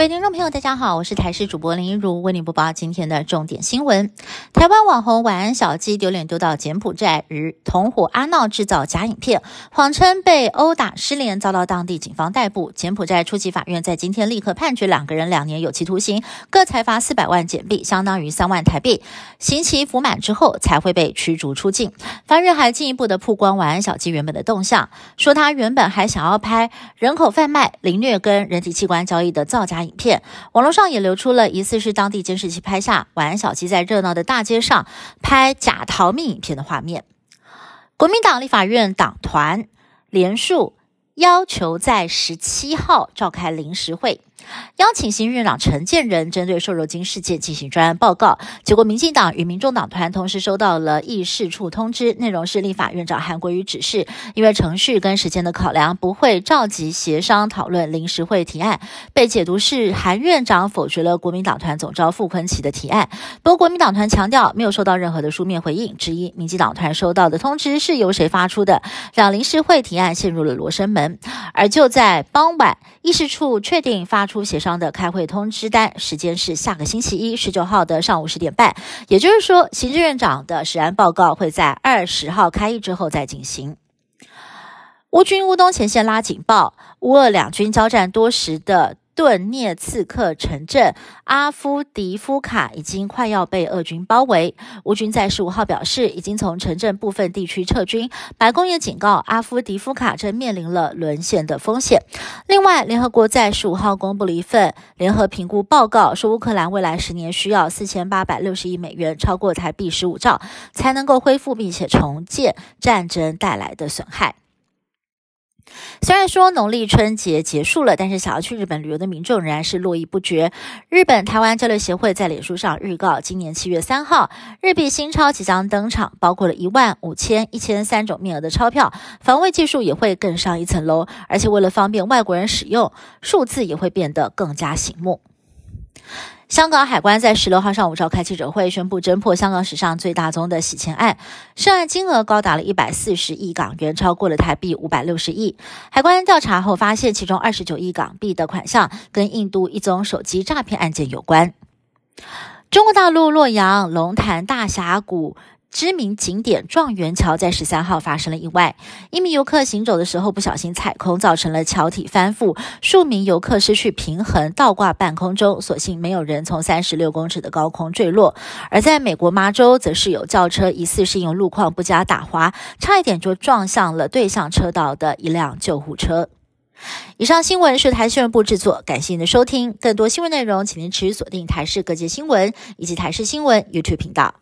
各位听众朋友，大家好，我是台视主播林一如，为您播报今天的重点新闻。台湾网红晚安小鸡丢脸丢到柬埔寨，与同伙阿闹制造假影片，谎称被殴打失联，遭到当地警方逮捕。柬埔寨初级法院在今天立刻判决两个人两年有期徒刑，各裁罚四百万柬币，相当于三万台币。刑期服满之后才会被驱逐出境。法院还进一步的曝光晚安小鸡原本的动向，说他原本还想要拍人口贩卖、凌虐跟人体器官交易的造假影。片网络上也流出了疑似是当地监视器拍下晚安小鸡在热闹的大街上拍假逃命影片的画面。国民党立法院党团联署要求在十七号召开临时会。邀请新院长陈建仁针对瘦肉精事件进行专案报告，结果民进党与民众党团同时收到了议事处通知，内容是立法院长韩国瑜指示，因为程序跟时间的考量，不会召集协商讨论临时会提案，被解读是韩院长否决了国民党团总召傅昆奇的提案。不过国民党团强调没有收到任何的书面回应，质疑民进党团收到的通知是由谁发出的，让临时会提案陷入了罗生门。而就在傍晚，议事处确定发出。协商的开会通知单时间是下个星期一十九号的上午十点半，也就是说，行政院长的实案报告会在二十号开议之后再进行。乌军乌东前线拉警报，乌俄两军交战多时的。顿涅茨克城镇阿夫迪夫卡已经快要被俄军包围，乌军在十五号表示，已经从城镇部分地区撤军。白宫也警告，阿夫迪夫卡正面临了沦陷的风险。另外，联合国在十五号公布了一份联合评估报告，说乌克兰未来十年需要四千八百六十亿美元，超过台币十五兆，才能够恢复并且重建战争带来的损害。虽然说农历春节结束了，但是想要去日本旅游的民众仍然是络绎不绝。日本台湾交流协会在脸书上预告，今年七月三号，日币新钞即将登场，包括了一万、五千、一千三种面额的钞票，防卫技术也会更上一层楼，而且为了方便外国人使用，数字也会变得更加醒目。香港海关在十六号上午召开记者会，宣布侦破香港史上最大宗的洗钱案，涉案金额高达了一百四十亿港元，超过了台币五百六十亿。海关调查后发现，其中二十九亿港币的款项跟印度一宗手机诈骗案件有关。中国大陆洛阳龙潭大峡谷。知名景点状元桥在十三号发生了意外，一名游客行走的时候不小心踩空，造成了桥体翻覆，数名游客失去平衡，倒挂半空中，所幸没有人从三十六公尺的高空坠落。而在美国麻州，则是有轿车疑似是因为路况不佳打滑，差一点就撞向了对向车道的一辆救护车。以上新闻是台新闻部制作，感谢您的收听。更多新闻内容，请您持续锁定台视各界新闻以及台视新闻 YouTube 频道。